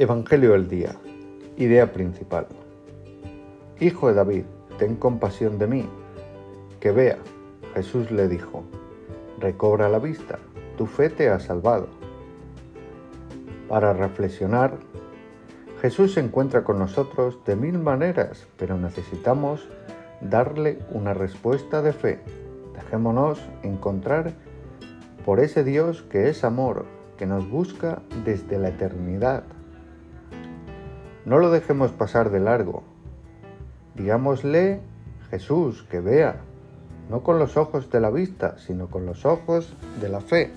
Evangelio del día. Idea principal. Hijo de David, ten compasión de mí. Que vea. Jesús le dijo, recobra la vista, tu fe te ha salvado. Para reflexionar, Jesús se encuentra con nosotros de mil maneras, pero necesitamos darle una respuesta de fe. Dejémonos encontrar por ese Dios que es amor, que nos busca desde la eternidad no lo dejemos pasar de largo. Digámosle, Jesús, que vea, no con los ojos de la vista, sino con los ojos de la fe.